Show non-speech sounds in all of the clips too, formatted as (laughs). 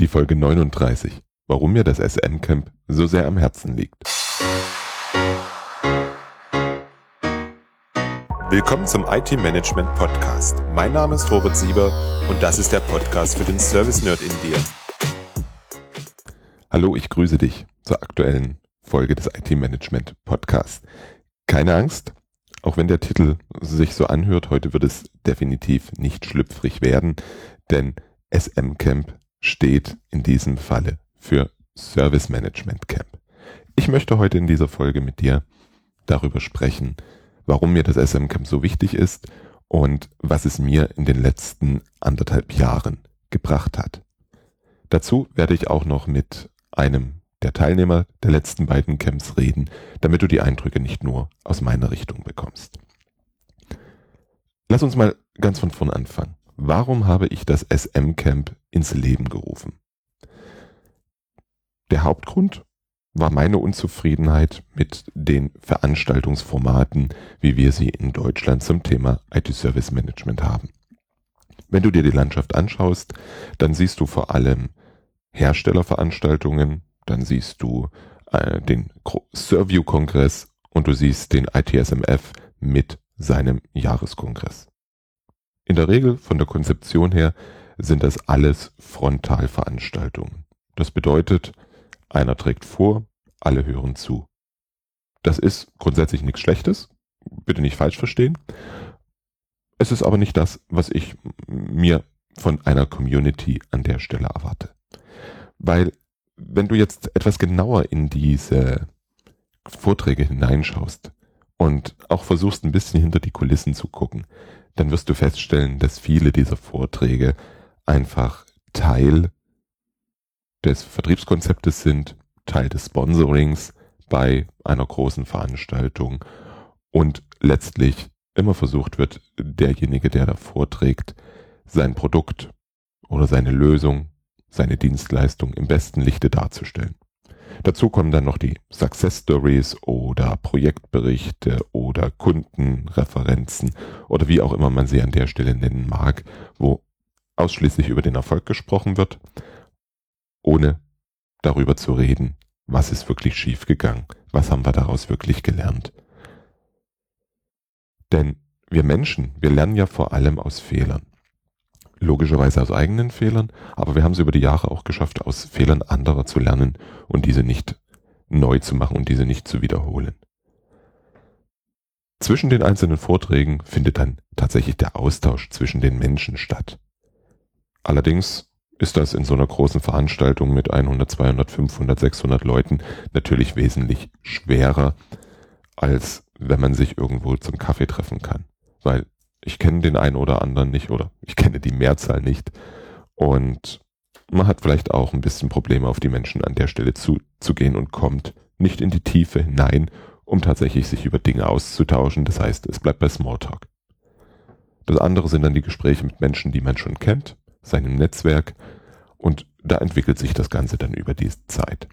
Die Folge 39. Warum mir das SM-Camp so sehr am Herzen liegt. Willkommen zum IT-Management Podcast. Mein Name ist Robert Sieber und das ist der Podcast für den Service-Nerd in dir. Hallo, ich grüße dich zur aktuellen Folge des IT-Management Podcasts. Keine Angst, auch wenn der Titel sich so anhört, heute wird es definitiv nicht schlüpfrig werden, denn SM Camp steht in diesem Falle für Service Management Camp. Ich möchte heute in dieser Folge mit dir darüber sprechen, warum mir das SM Camp so wichtig ist und was es mir in den letzten anderthalb Jahren gebracht hat. Dazu werde ich auch noch mit einem der Teilnehmer der letzten beiden Camps reden, damit du die Eindrücke nicht nur aus meiner Richtung bekommst. Lass uns mal ganz von vorn anfangen. Warum habe ich das SM Camp ins Leben gerufen? Der Hauptgrund war meine Unzufriedenheit mit den Veranstaltungsformaten, wie wir sie in Deutschland zum Thema IT-Service Management haben. Wenn du dir die Landschaft anschaust, dann siehst du vor allem Herstellerveranstaltungen, dann siehst du äh, den Serview-Kongress und du siehst den ITSMF mit seinem Jahreskongress. In der Regel von der Konzeption her sind das alles Frontalveranstaltungen. Das bedeutet, einer trägt vor, alle hören zu. Das ist grundsätzlich nichts Schlechtes, bitte nicht falsch verstehen. Es ist aber nicht das, was ich mir von einer Community an der Stelle erwarte. Weil wenn du jetzt etwas genauer in diese Vorträge hineinschaust und auch versuchst ein bisschen hinter die Kulissen zu gucken, dann wirst du feststellen, dass viele dieser Vorträge einfach Teil des Vertriebskonzeptes sind, Teil des Sponsorings bei einer großen Veranstaltung und letztlich immer versucht wird, derjenige, der da vorträgt, sein Produkt oder seine Lösung, seine Dienstleistung im besten Lichte darzustellen. Dazu kommen dann noch die Success Stories oder Projektberichte oder Kundenreferenzen oder wie auch immer man sie an der Stelle nennen mag, wo ausschließlich über den Erfolg gesprochen wird, ohne darüber zu reden, was ist wirklich schiefgegangen, was haben wir daraus wirklich gelernt. Denn wir Menschen, wir lernen ja vor allem aus Fehlern logischerweise aus eigenen Fehlern, aber wir haben es über die Jahre auch geschafft, aus Fehlern anderer zu lernen und diese nicht neu zu machen und diese nicht zu wiederholen. Zwischen den einzelnen Vorträgen findet dann tatsächlich der Austausch zwischen den Menschen statt. Allerdings ist das in so einer großen Veranstaltung mit 100, 200, 500, 600 Leuten natürlich wesentlich schwerer, als wenn man sich irgendwo zum Kaffee treffen kann. Weil ich kenne den einen oder anderen nicht oder ich kenne die Mehrzahl nicht. Und man hat vielleicht auch ein bisschen Probleme, auf die Menschen an der Stelle zuzugehen und kommt nicht in die Tiefe hinein, um tatsächlich sich über Dinge auszutauschen. Das heißt, es bleibt bei Smalltalk. Das andere sind dann die Gespräche mit Menschen, die man schon kennt, seinem Netzwerk. Und da entwickelt sich das Ganze dann über die Zeit.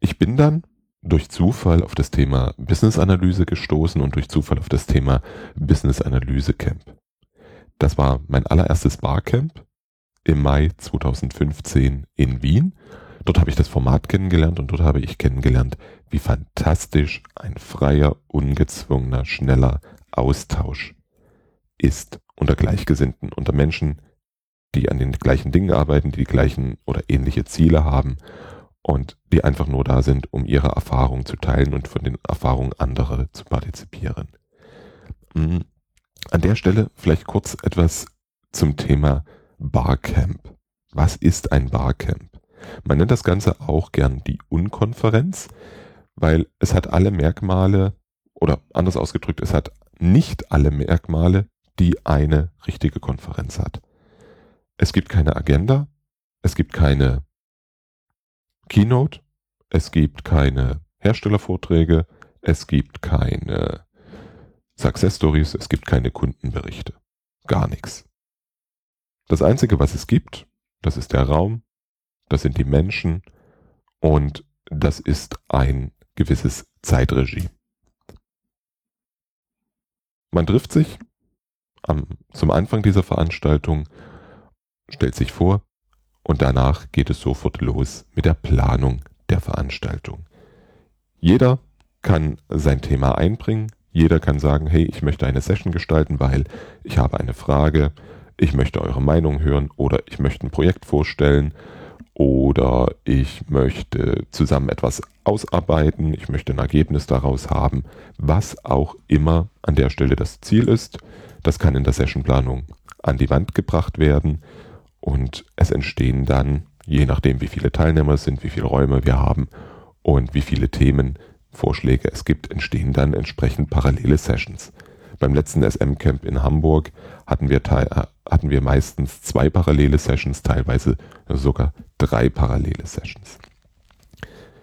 Ich bin dann durch Zufall auf das Thema Business Analyse gestoßen und durch Zufall auf das Thema Business Analyse Camp. Das war mein allererstes Barcamp im Mai 2015 in Wien. Dort habe ich das Format kennengelernt und dort habe ich kennengelernt, wie fantastisch ein freier, ungezwungener, schneller Austausch ist unter Gleichgesinnten, unter Menschen, die an den gleichen Dingen arbeiten, die die gleichen oder ähnliche Ziele haben und die einfach nur da sind, um ihre Erfahrungen zu teilen und von den Erfahrungen anderer zu partizipieren. Hm, an der Stelle vielleicht kurz etwas zum Thema Barcamp. Was ist ein Barcamp? Man nennt das Ganze auch gern die Unkonferenz, weil es hat alle Merkmale oder anders ausgedrückt, es hat nicht alle Merkmale, die eine richtige Konferenz hat. Es gibt keine Agenda, es gibt keine Keynote, es gibt keine Herstellervorträge, es gibt keine Success Stories, es gibt keine Kundenberichte. Gar nichts. Das Einzige, was es gibt, das ist der Raum, das sind die Menschen und das ist ein gewisses Zeitregime. Man trifft sich am, zum Anfang dieser Veranstaltung, stellt sich vor und danach geht es sofort los mit der Planung der Veranstaltung. Jeder kann sein Thema einbringen, jeder kann sagen, hey, ich möchte eine Session gestalten, weil ich habe eine Frage, ich möchte eure Meinung hören oder ich möchte ein Projekt vorstellen. Oder ich möchte zusammen etwas ausarbeiten, ich möchte ein Ergebnis daraus haben, was auch immer an der Stelle das Ziel ist. Das kann in der Sessionplanung an die Wand gebracht werden und es entstehen dann, je nachdem wie viele Teilnehmer es sind, wie viele Räume wir haben und wie viele Themenvorschläge es gibt, entstehen dann entsprechend parallele Sessions. Beim letzten SM-Camp in Hamburg hatten wir, äh, hatten wir meistens zwei parallele Sessions, teilweise sogar drei parallele Sessions.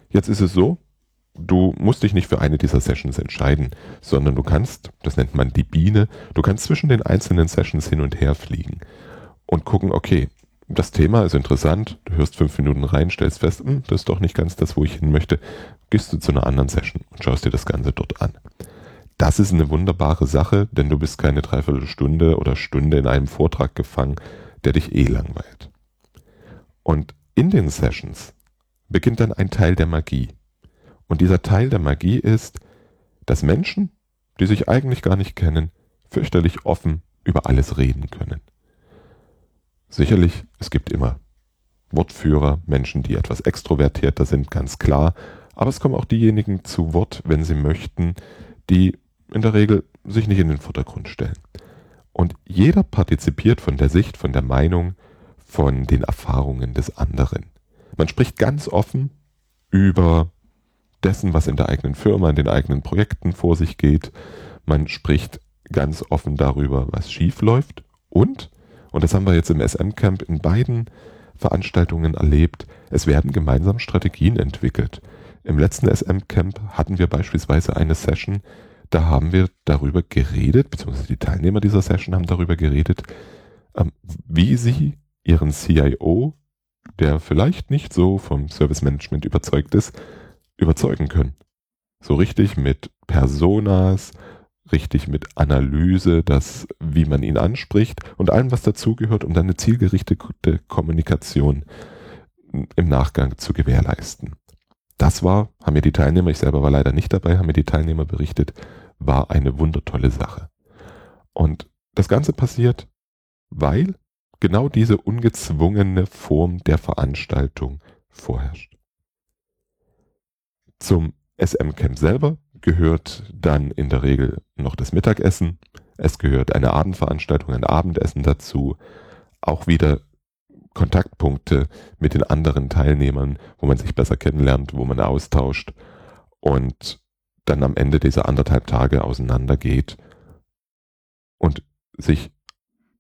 Jetzt ist es so, du musst dich nicht für eine dieser Sessions entscheiden, sondern du kannst, das nennt man die Biene, du kannst zwischen den einzelnen Sessions hin und her fliegen und gucken, okay, das Thema ist interessant, du hörst fünf Minuten rein, stellst fest, hm, das ist doch nicht ganz das, wo ich hin möchte, gehst du zu einer anderen Session und schaust dir das Ganze dort an. Das ist eine wunderbare Sache, denn du bist keine Dreiviertelstunde oder Stunde in einem Vortrag gefangen, der dich eh langweilt. Und in den Sessions beginnt dann ein Teil der Magie. Und dieser Teil der Magie ist, dass Menschen, die sich eigentlich gar nicht kennen, fürchterlich offen über alles reden können. Sicherlich, es gibt immer Wortführer, Menschen, die etwas extrovertierter sind, ganz klar. Aber es kommen auch diejenigen zu Wort, wenn sie möchten, die in der Regel sich nicht in den Vordergrund stellen. Und jeder partizipiert von der Sicht, von der Meinung, von den Erfahrungen des anderen. Man spricht ganz offen über dessen, was in der eigenen Firma, in den eigenen Projekten vor sich geht. Man spricht ganz offen darüber, was schief läuft und und das haben wir jetzt im SM-Camp in beiden Veranstaltungen erlebt. Es werden gemeinsam Strategien entwickelt. Im letzten SM-Camp hatten wir beispielsweise eine Session, da haben wir darüber geredet, beziehungsweise die Teilnehmer dieser Session haben darüber geredet, ähm, wie sie ihren CIO, der vielleicht nicht so vom Service Management überzeugt ist, überzeugen können. So richtig mit Personas, richtig mit Analyse, das, wie man ihn anspricht und allem, was dazugehört, um dann eine zielgerichtete Kommunikation im Nachgang zu gewährleisten. Das war, haben mir die Teilnehmer, ich selber war leider nicht dabei, haben mir die Teilnehmer berichtet, war eine wundertolle Sache. Und das Ganze passiert, weil genau diese ungezwungene Form der Veranstaltung vorherrscht. Zum SM-Camp selber gehört dann in der Regel noch das Mittagessen. Es gehört eine Abendveranstaltung, ein Abendessen dazu. Auch wieder Kontaktpunkte mit den anderen Teilnehmern, wo man sich besser kennenlernt, wo man austauscht und dann am Ende dieser anderthalb Tage auseinandergeht und sich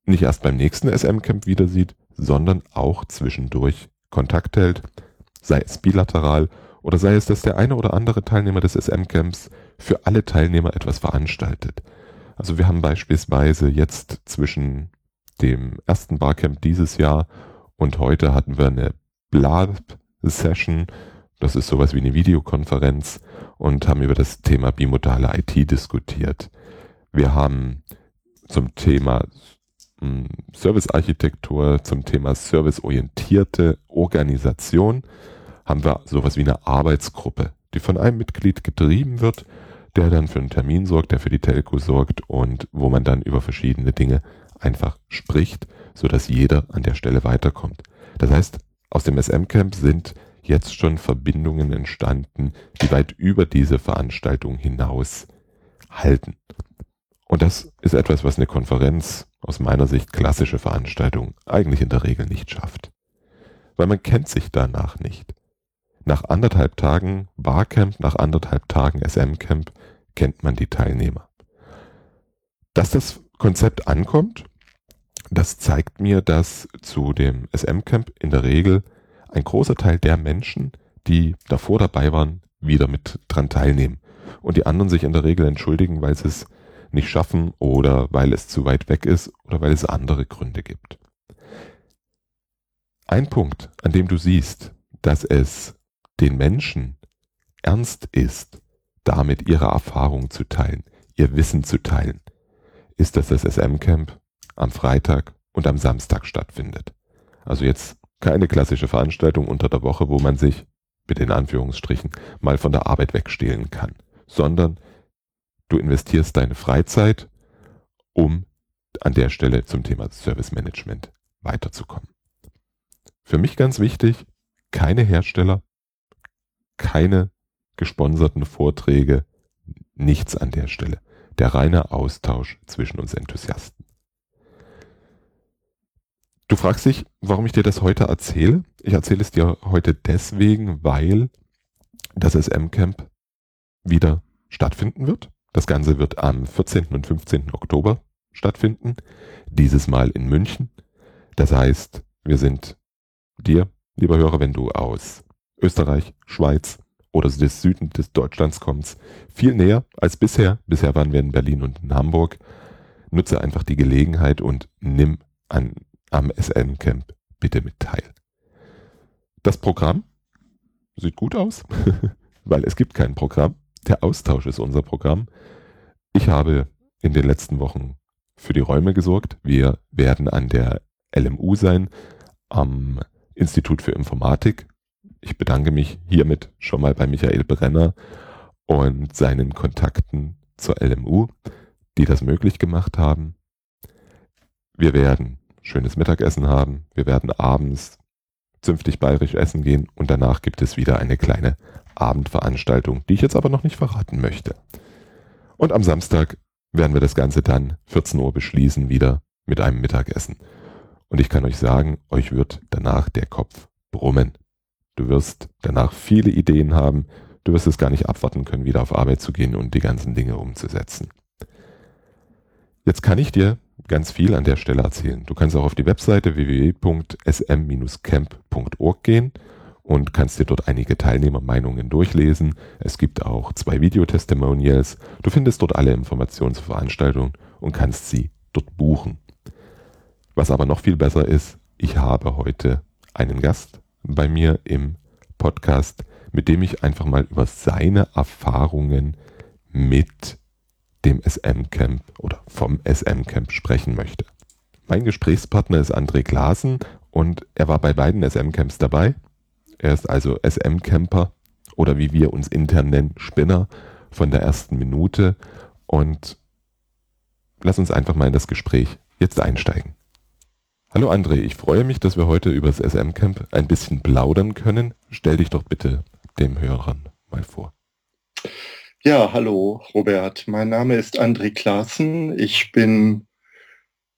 nicht erst beim nächsten SM-Camp wieder sieht, sondern auch zwischendurch Kontakt hält, sei es bilateral oder sei es, dass der eine oder andere Teilnehmer des SM-Camps für alle Teilnehmer etwas veranstaltet. Also wir haben beispielsweise jetzt zwischen dem ersten Barcamp dieses Jahr und heute hatten wir eine Blab-Session, das ist sowas wie eine Videokonferenz und haben über das Thema bimodale IT diskutiert. Wir haben zum Thema hm, Servicearchitektur, zum Thema serviceorientierte Organisation haben wir sowas wie eine Arbeitsgruppe, die von einem Mitglied getrieben wird, der dann für einen Termin sorgt, der für die Telco sorgt und wo man dann über verschiedene Dinge einfach spricht, so dass jeder an der Stelle weiterkommt. Das heißt, aus dem SM-Camp sind jetzt schon Verbindungen entstanden, die weit über diese Veranstaltung hinaus halten. Und das ist etwas, was eine Konferenz aus meiner Sicht klassische Veranstaltung eigentlich in der Regel nicht schafft. Weil man kennt sich danach nicht. Nach anderthalb Tagen Barcamp, nach anderthalb Tagen SM-Camp kennt man die Teilnehmer. Dass das Konzept ankommt, das zeigt mir, dass zu dem SM-Camp in der Regel ein großer Teil der Menschen, die davor dabei waren, wieder mit dran teilnehmen. Und die anderen sich in der Regel entschuldigen, weil sie es nicht schaffen oder weil es zu weit weg ist oder weil es andere Gründe gibt. Ein Punkt, an dem du siehst, dass es den Menschen ernst ist, damit ihre Erfahrung zu teilen, ihr Wissen zu teilen, ist, dass das SM-Camp am Freitag und am Samstag stattfindet. Also jetzt keine klassische Veranstaltung unter der Woche, wo man sich mit den Anführungsstrichen mal von der Arbeit wegstehlen kann, sondern du investierst deine Freizeit, um an der Stelle zum Thema Service Management weiterzukommen. Für mich ganz wichtig, keine Hersteller, keine gesponserten Vorträge, nichts an der Stelle. Der reine Austausch zwischen uns Enthusiasten. Du fragst dich, warum ich dir das heute erzähle. Ich erzähle es dir heute deswegen, weil das SM-Camp wieder stattfinden wird. Das Ganze wird am 14. und 15. Oktober stattfinden. Dieses Mal in München. Das heißt, wir sind dir, lieber Hörer, wenn du aus Österreich, Schweiz oder des Süden des Deutschlands kommst, viel näher als bisher. Bisher waren wir in Berlin und in Hamburg. Nutze einfach die Gelegenheit und nimm an am SM-Camp bitte mit teil. Das Programm sieht gut aus, (laughs) weil es gibt kein Programm. Der Austausch ist unser Programm. Ich habe in den letzten Wochen für die Räume gesorgt. Wir werden an der LMU sein, am Institut für Informatik. Ich bedanke mich hiermit schon mal bei Michael Brenner und seinen Kontakten zur LMU, die das möglich gemacht haben. Wir werden schönes Mittagessen haben. Wir werden abends zünftig bayerisch essen gehen und danach gibt es wieder eine kleine Abendveranstaltung, die ich jetzt aber noch nicht verraten möchte. Und am Samstag werden wir das Ganze dann 14 Uhr beschließen wieder mit einem Mittagessen. Und ich kann euch sagen, euch wird danach der Kopf brummen. Du wirst danach viele Ideen haben. Du wirst es gar nicht abwarten können, wieder auf Arbeit zu gehen und die ganzen Dinge umzusetzen. Jetzt kann ich dir ganz viel an der Stelle erzählen. Du kannst auch auf die Webseite www.sm-camp.org gehen und kannst dir dort einige Teilnehmermeinungen durchlesen. Es gibt auch zwei Videotestimonials. Du findest dort alle Informationen zur Veranstaltung und kannst sie dort buchen. Was aber noch viel besser ist, ich habe heute einen Gast bei mir im Podcast, mit dem ich einfach mal über seine Erfahrungen mit dem SM-Camp oder vom SM-Camp sprechen möchte. Mein Gesprächspartner ist André Klaasen und er war bei beiden SM-Camps dabei. Er ist also SM-Camper oder wie wir uns intern nennen, Spinner von der ersten Minute. Und lass uns einfach mal in das Gespräch jetzt einsteigen. Hallo André, ich freue mich, dass wir heute über das SM-Camp ein bisschen plaudern können. Stell dich doch bitte dem Hörern mal vor. Ja, hallo Robert. Mein Name ist André Klaassen. Ich bin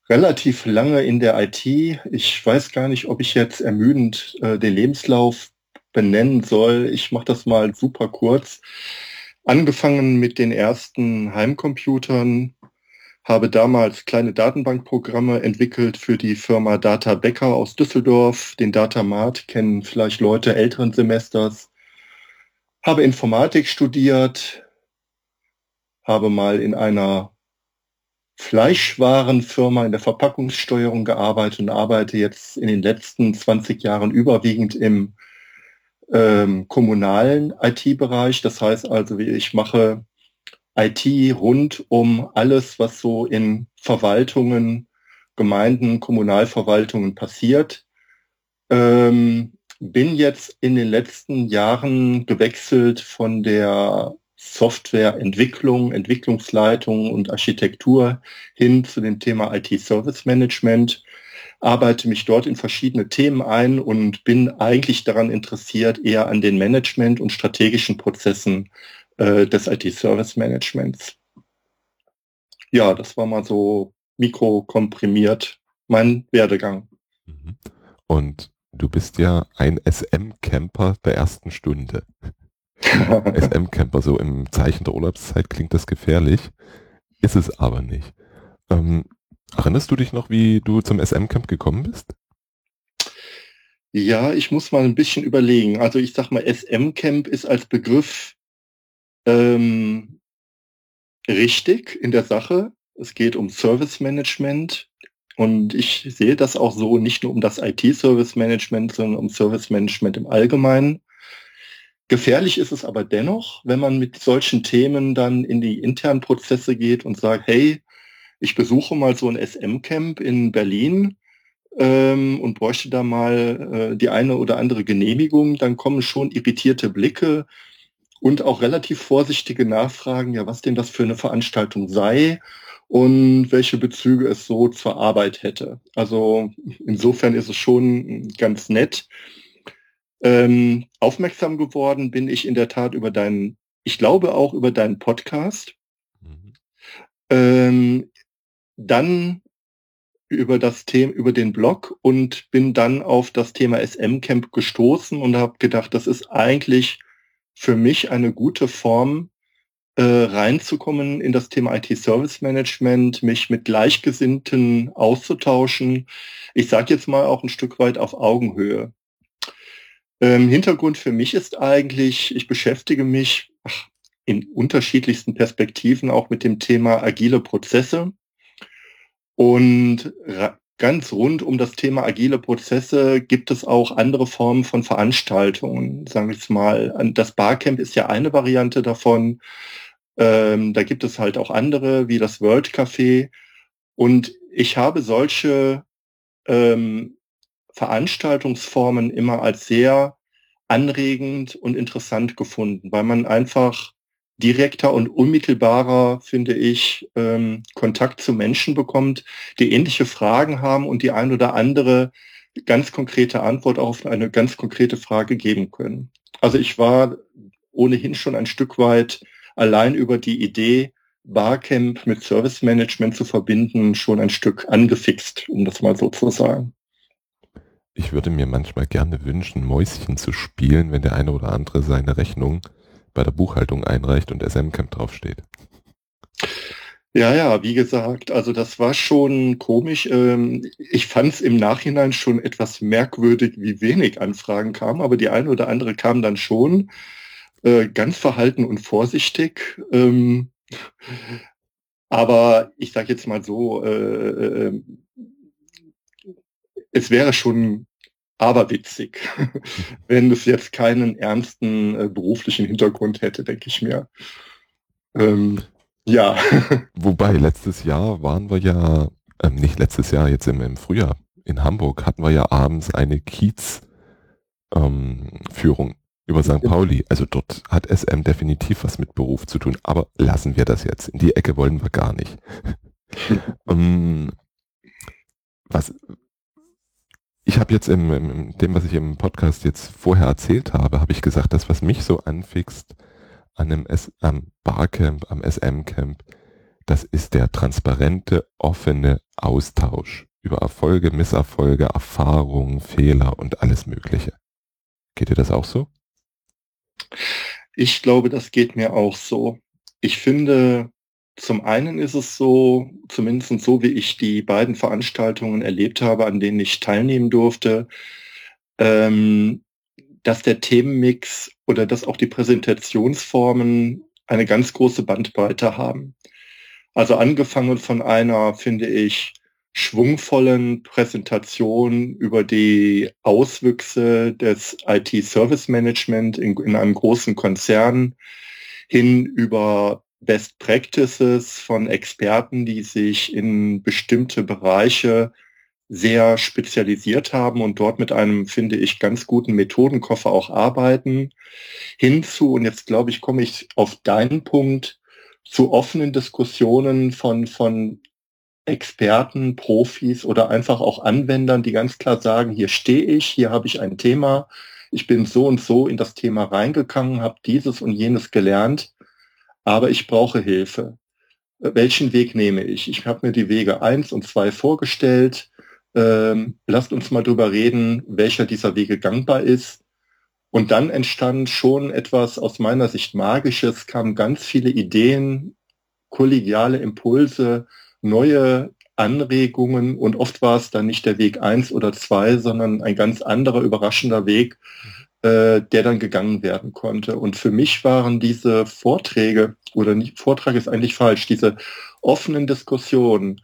relativ lange in der IT. Ich weiß gar nicht, ob ich jetzt ermüdend äh, den Lebenslauf benennen soll. Ich mache das mal super kurz. Angefangen mit den ersten Heimcomputern, habe damals kleine Datenbankprogramme entwickelt für die Firma Data Becker aus Düsseldorf. Den Datamart kennen vielleicht Leute älteren Semesters. Habe Informatik studiert, habe mal in einer Fleischwarenfirma in der Verpackungssteuerung gearbeitet und arbeite jetzt in den letzten 20 Jahren überwiegend im ähm, kommunalen IT-Bereich. Das heißt also, ich mache IT rund um alles, was so in Verwaltungen, Gemeinden, Kommunalverwaltungen passiert. Ähm, bin jetzt in den letzten Jahren gewechselt von der Softwareentwicklung, Entwicklungsleitung und Architektur hin zu dem Thema IT-Service Management, arbeite mich dort in verschiedene Themen ein und bin eigentlich daran interessiert, eher an den Management und strategischen Prozessen äh, des IT-Service Managements. Ja, das war mal so mikrokomprimiert mein Werdegang. Mhm. Und du bist ja ein SM-Camper der ersten Stunde. (laughs) SM-Camper, so im Zeichen der Urlaubszeit klingt das gefährlich. Ist es aber nicht. Ähm, erinnerst du dich noch, wie du zum SM-Camp gekommen bist? Ja, ich muss mal ein bisschen überlegen. Also ich sag mal, SM-Camp ist als Begriff ähm, richtig in der Sache. Es geht um Service Management und ich sehe das auch so nicht nur um das IT-Service Management, sondern um Service Management im Allgemeinen. Gefährlich ist es aber dennoch, wenn man mit solchen Themen dann in die internen Prozesse geht und sagt, hey, ich besuche mal so ein SM-Camp in Berlin. ähm, und bräuchte da mal äh, die eine oder andere Genehmigung, dann kommen schon irritierte Blicke und auch relativ vorsichtige Nachfragen, ja, was denn das für eine Veranstaltung sei und welche Bezüge es so zur Arbeit hätte. Also insofern ist es schon ganz nett. Ähm, aufmerksam geworden bin ich in der Tat über deinen, ich glaube auch über deinen Podcast. Mhm. Ähm, dann über das Thema, über den Blog und bin dann auf das Thema SM Camp gestoßen und habe gedacht, das ist eigentlich für mich eine gute Form, äh, reinzukommen in das Thema IT-Service Management, mich mit Gleichgesinnten auszutauschen. Ich sage jetzt mal auch ein Stück weit auf Augenhöhe. Ähm, Hintergrund für mich ist eigentlich, ich beschäftige mich ach, in unterschiedlichsten Perspektiven auch mit dem Thema agile Prozesse. Und ganz rund um das Thema agile Prozesse gibt es auch andere Formen von Veranstaltungen. Sagen wir jetzt mal, das Barcamp ist ja eine Variante davon. Ähm, da gibt es halt auch andere, wie das World Café. Und ich habe solche ähm, Veranstaltungsformen immer als sehr anregend und interessant gefunden, weil man einfach direkter und unmittelbarer, finde ich, ähm, Kontakt zu Menschen bekommt, die ähnliche Fragen haben und die ein oder andere ganz konkrete Antwort auf eine ganz konkrete Frage geben können. Also ich war ohnehin schon ein Stück weit allein über die Idee, Barcamp mit Service Management zu verbinden, schon ein Stück angefixt, um das mal so zu sagen. Ich würde mir manchmal gerne wünschen, Mäuschen zu spielen, wenn der eine oder andere seine Rechnung bei der Buchhaltung einreicht und SM-Camp draufsteht. Ja, ja, wie gesagt, also das war schon komisch. Ähm, ich fand es im Nachhinein schon etwas merkwürdig, wie wenig Anfragen kamen, aber die eine oder andere kam dann schon äh, ganz verhalten und vorsichtig. Ähm, aber ich sage jetzt mal so, äh, äh, es wäre schon aberwitzig, (laughs) wenn es jetzt keinen ernsten äh, beruflichen Hintergrund hätte, denke ich mir. Ähm, ja. (laughs) Wobei, letztes Jahr waren wir ja, ähm, nicht letztes Jahr, jetzt im, im Frühjahr in Hamburg hatten wir ja abends eine Kiez-Führung ähm, über St. Pauli. Also dort hat SM definitiv was mit Beruf zu tun, aber lassen wir das jetzt. In die Ecke wollen wir gar nicht. um, (laughs) ähm, was, habe jetzt im, im, dem, was ich im Podcast jetzt vorher erzählt habe, habe ich gesagt, das, was mich so anfixt an einem S, am Barcamp, am SM-Camp, das ist der transparente, offene Austausch über Erfolge, Misserfolge, Erfahrungen, Fehler und alles Mögliche. Geht dir das auch so? Ich glaube, das geht mir auch so. Ich finde, zum einen ist es so, zumindest so wie ich die beiden Veranstaltungen erlebt habe, an denen ich teilnehmen durfte, ähm, dass der Themenmix oder dass auch die Präsentationsformen eine ganz große Bandbreite haben. Also angefangen von einer, finde ich, schwungvollen Präsentation über die Auswüchse des IT-Service Management in, in einem großen Konzern hin über Best Practices von Experten, die sich in bestimmte Bereiche sehr spezialisiert haben und dort mit einem, finde ich, ganz guten Methodenkoffer auch arbeiten, hinzu, und jetzt glaube ich, komme ich auf deinen Punkt, zu offenen Diskussionen von, von Experten, Profis oder einfach auch Anwendern, die ganz klar sagen, hier stehe ich, hier habe ich ein Thema, ich bin so und so in das Thema reingegangen, habe dieses und jenes gelernt, aber ich brauche Hilfe. Welchen Weg nehme ich? Ich habe mir die Wege eins und zwei vorgestellt. Ähm, lasst uns mal drüber reden, welcher dieser Wege gangbar ist. Und dann entstand schon etwas aus meiner Sicht Magisches, kamen ganz viele Ideen, kollegiale Impulse, neue Anregungen und oft war es dann nicht der Weg eins oder zwei, sondern ein ganz anderer, überraschender Weg, äh, der dann gegangen werden konnte. Und für mich waren diese Vorträge, oder nicht, Vortrag ist eigentlich falsch, diese offenen Diskussionen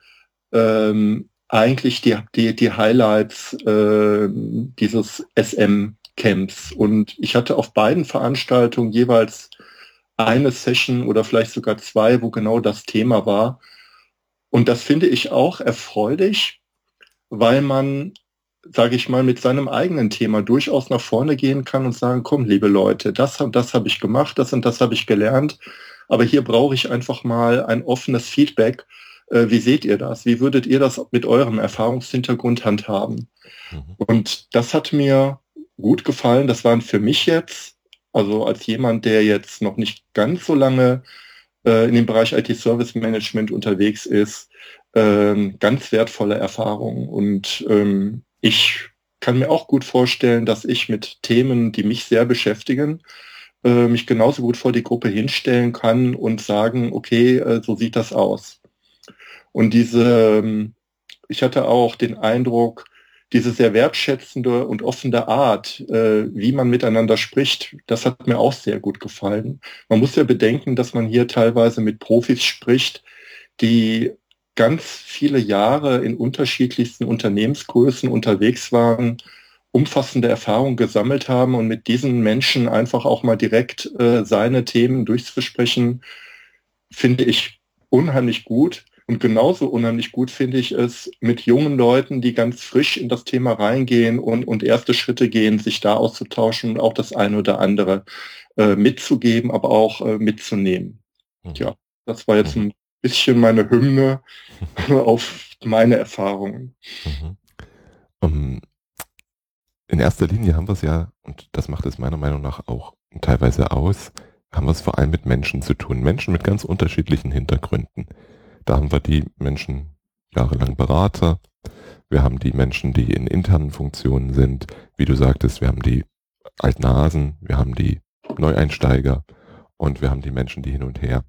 ähm, eigentlich die, die, die Highlights äh, dieses SM-Camps. Und ich hatte auf beiden Veranstaltungen jeweils eine Session oder vielleicht sogar zwei, wo genau das Thema war. Und das finde ich auch erfreulich, weil man, sage ich mal, mit seinem eigenen Thema durchaus nach vorne gehen kann und sagen, komm, liebe Leute, das und das habe ich gemacht, das und das habe ich gelernt, aber hier brauche ich einfach mal ein offenes Feedback. Äh, wie seht ihr das? Wie würdet ihr das mit eurem Erfahrungshintergrund handhaben? Mhm. Und das hat mir gut gefallen. Das waren für mich jetzt, also als jemand, der jetzt noch nicht ganz so lange äh, in dem Bereich IT-Service Management unterwegs ist, äh, ganz wertvolle Erfahrungen. Und ähm, ich kann mir auch gut vorstellen, dass ich mit Themen, die mich sehr beschäftigen, äh, mich genauso gut vor die Gruppe hinstellen kann und sagen, okay, äh, so sieht das aus. Und diese, ähm, ich hatte auch den Eindruck, diese sehr wertschätzende und offene Art, äh, wie man miteinander spricht, das hat mir auch sehr gut gefallen. Man muss ja bedenken, dass man hier teilweise mit Profis spricht, die ganz viele Jahre in unterschiedlichsten Unternehmensgrößen unterwegs waren, umfassende Erfahrungen gesammelt haben und mit diesen Menschen einfach auch mal direkt äh, seine Themen durchzusprechen, finde ich unheimlich gut. Und genauso unheimlich gut finde ich es mit jungen Leuten, die ganz frisch in das Thema reingehen und, und erste Schritte gehen, sich da auszutauschen und auch das eine oder andere äh, mitzugeben, aber auch äh, mitzunehmen. Mhm. Ja, das war jetzt mhm. ein bisschen meine Hymne (laughs) auf meine Erfahrungen. Mhm. Um, in erster Linie haben wir es ja, und das macht es meiner Meinung nach auch teilweise aus, haben wir es vor allem mit Menschen zu tun. Menschen mit ganz unterschiedlichen Hintergründen. Da haben wir die Menschen jahrelang Berater, wir haben die Menschen, die in internen Funktionen sind, wie du sagtest, wir haben die Altnasen, wir haben die Neueinsteiger und wir haben die Menschen, die hin und her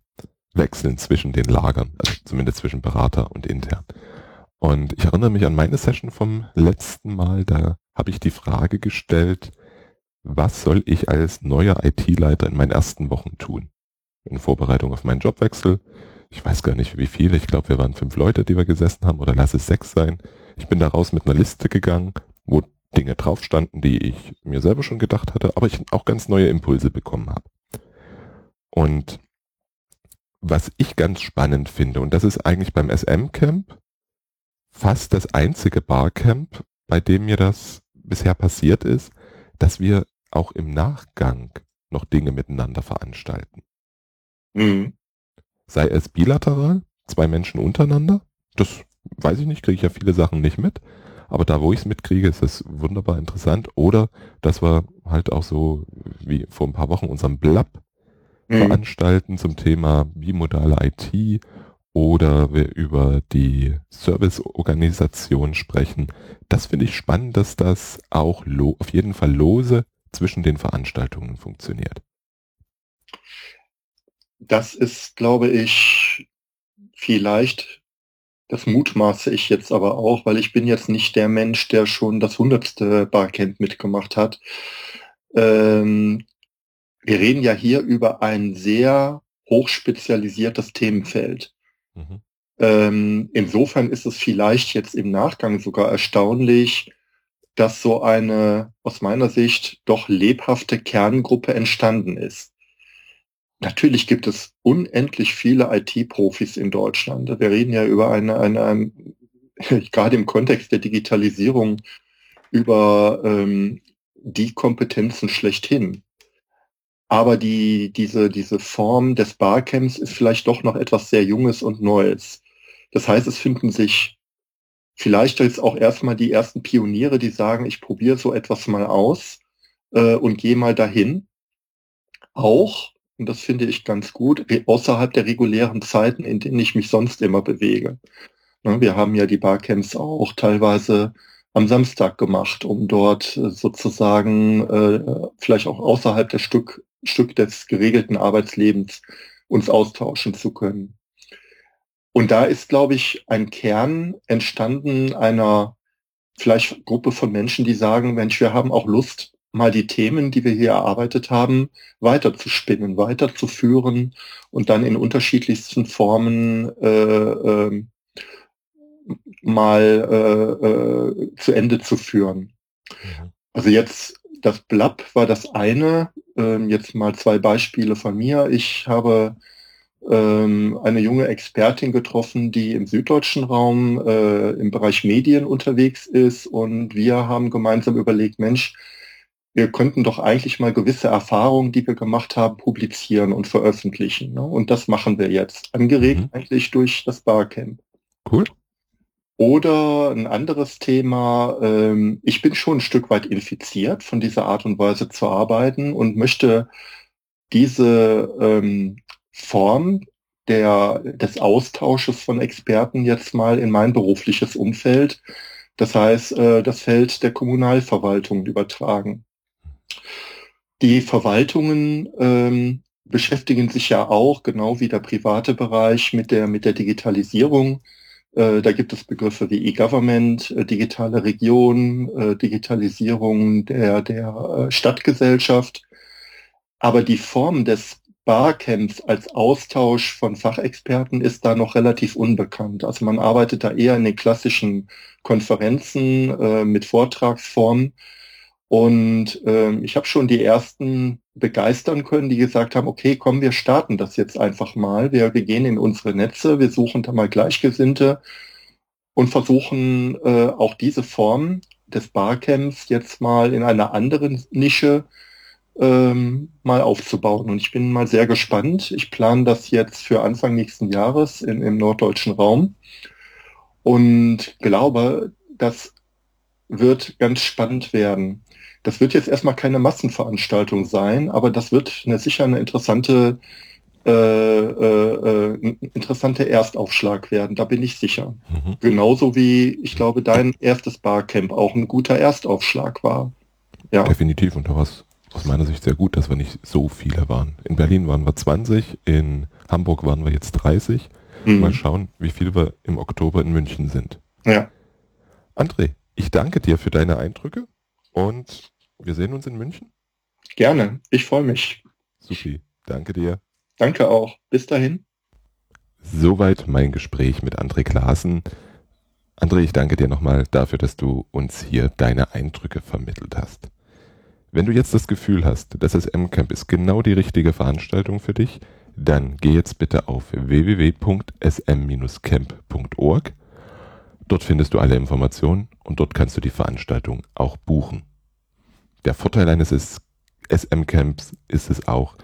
wechseln zwischen den Lagern, also zumindest zwischen Berater und intern. Und ich erinnere mich an meine Session vom letzten Mal, da habe ich die Frage gestellt, was soll ich als neuer IT-Leiter in meinen ersten Wochen tun? In Vorbereitung auf meinen Jobwechsel. Ich weiß gar nicht wie viele, ich glaube wir waren fünf Leute, die wir gesessen haben, oder lass es sechs sein. Ich bin daraus mit einer Liste gegangen, wo Dinge drauf standen, die ich mir selber schon gedacht hatte, aber ich auch ganz neue Impulse bekommen habe. Und was ich ganz spannend finde, und das ist eigentlich beim SM-Camp fast das einzige Barcamp, bei dem mir das bisher passiert ist, dass wir auch im Nachgang noch Dinge miteinander veranstalten. Mhm. Sei es bilateral, zwei Menschen untereinander, das weiß ich nicht, kriege ich ja viele Sachen nicht mit, aber da, wo ich es mitkriege, ist es wunderbar interessant. Oder dass wir halt auch so wie vor ein paar Wochen unseren Blab mhm. veranstalten zum Thema bimodale IT oder wir über die Serviceorganisation sprechen. Das finde ich spannend, dass das auch auf jeden Fall lose zwischen den Veranstaltungen funktioniert. Das ist, glaube ich, vielleicht, das mutmaße ich jetzt aber auch, weil ich bin jetzt nicht der Mensch, der schon das hundertste Barcamp mitgemacht hat. Ähm, wir reden ja hier über ein sehr hochspezialisiertes Themenfeld. Mhm. Ähm, insofern ist es vielleicht jetzt im Nachgang sogar erstaunlich, dass so eine aus meiner Sicht doch lebhafte Kerngruppe entstanden ist. Natürlich gibt es unendlich viele IT-Profis in Deutschland. Wir reden ja über eine, eine, (laughs) gerade im Kontext der Digitalisierung, über ähm, die Kompetenzen schlechthin. Aber die, diese, diese Form des Barcamps ist vielleicht doch noch etwas sehr Junges und Neues. Das heißt, es finden sich vielleicht jetzt auch erstmal die ersten Pioniere, die sagen, ich probiere so etwas mal aus äh, und gehe mal dahin. Auch, und das finde ich ganz gut, außerhalb der regulären Zeiten, in denen ich mich sonst immer bewege. Ne, wir haben ja die Barcamps auch teilweise am Samstag gemacht, um dort äh, sozusagen äh, vielleicht auch außerhalb der Stück, Stück des geregelten Arbeitslebens uns austauschen zu können. Und da ist, glaube ich, ein Kern entstanden einer vielleicht Gruppe von Menschen, die sagen, Mensch, wir haben auch Lust, mal die Themen, die wir hier erarbeitet haben, weiterzuspinnen, weiterzuführen und dann in unterschiedlichsten Formen äh, äh, mal äh, zu Ende zu führen. Mhm. Also jetzt das Blab war das eine. Ähm, jetzt mal zwei Beispiele von mir. Ich habe ähm, eine junge Expertin getroffen, die im süddeutschen Raum äh, im Bereich Medien unterwegs ist. Und wir haben gemeinsam überlegt, Mensch, wir könnten doch eigentlich mal gewisse Erfahrungen, die wir gemacht haben, publizieren und veröffentlichen. Ne? Und das machen wir jetzt, angeregt mhm. eigentlich durch das Barcamp. Cool. Oder ein anderes Thema, ähm, ich bin schon ein Stück weit infiziert von dieser Art und Weise zu arbeiten und möchte diese ähm, Form der, des Austausches von Experten jetzt mal in mein berufliches Umfeld, das heißt äh, das Feld der Kommunalverwaltung übertragen. Die Verwaltungen ähm, beschäftigen sich ja auch, genau wie der private Bereich, mit der, mit der Digitalisierung. Äh, da gibt es Begriffe wie E-Government, äh, digitale Region, äh, Digitalisierung der, der äh, Stadtgesellschaft. Aber die Form des Barcamps als Austausch von Fachexperten ist da noch relativ unbekannt. Also man arbeitet da eher in den klassischen Konferenzen äh, mit Vortragsformen. Und äh, ich habe schon die ersten begeistern können, die gesagt haben, okay, komm, wir starten das jetzt einfach mal. Wir, wir gehen in unsere Netze, wir suchen da mal Gleichgesinnte und versuchen äh, auch diese Form des Barcamps jetzt mal in einer anderen Nische ähm, mal aufzubauen. Und ich bin mal sehr gespannt. Ich plane das jetzt für Anfang nächsten Jahres in, im norddeutschen Raum und glaube, das wird ganz spannend werden. Das wird jetzt erstmal keine Massenveranstaltung sein, aber das wird eine, sicher eine interessante, äh, äh, äh interessante Erstaufschlag werden. Da bin ich sicher. Mhm. Genauso wie ich glaube, dein erstes Barcamp auch ein guter Erstaufschlag war. Ja. Definitiv und du hast aus meiner Sicht sehr gut, dass wir nicht so viele waren. In Berlin waren wir 20, in Hamburg waren wir jetzt 30. Mhm. Mal schauen, wie viele wir im Oktober in München sind. Ja. André, ich danke dir für deine Eindrücke und wir sehen uns in München. Gerne, ich freue mich. Supi, danke dir. Danke auch. Bis dahin. Soweit mein Gespräch mit André Klaassen. André, ich danke dir nochmal dafür, dass du uns hier deine Eindrücke vermittelt hast. Wenn du jetzt das Gefühl hast, das SM-Camp ist genau die richtige Veranstaltung für dich, dann geh jetzt bitte auf www.sm-camp.org. Dort findest du alle Informationen und dort kannst du die Veranstaltung auch buchen. Der Vorteil eines SM-Camps ist es auch,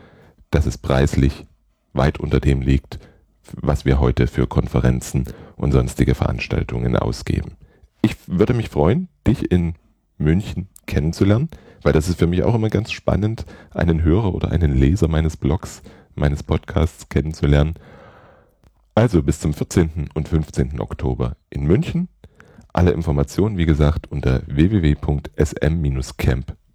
dass es preislich weit unter dem liegt, was wir heute für Konferenzen und sonstige Veranstaltungen ausgeben. Ich würde mich freuen, dich in München kennenzulernen. Weil das ist für mich auch immer ganz spannend, einen Hörer oder einen Leser meines Blogs, meines Podcasts kennenzulernen. Also bis zum 14. und 15. Oktober in München. Alle Informationen, wie gesagt, unter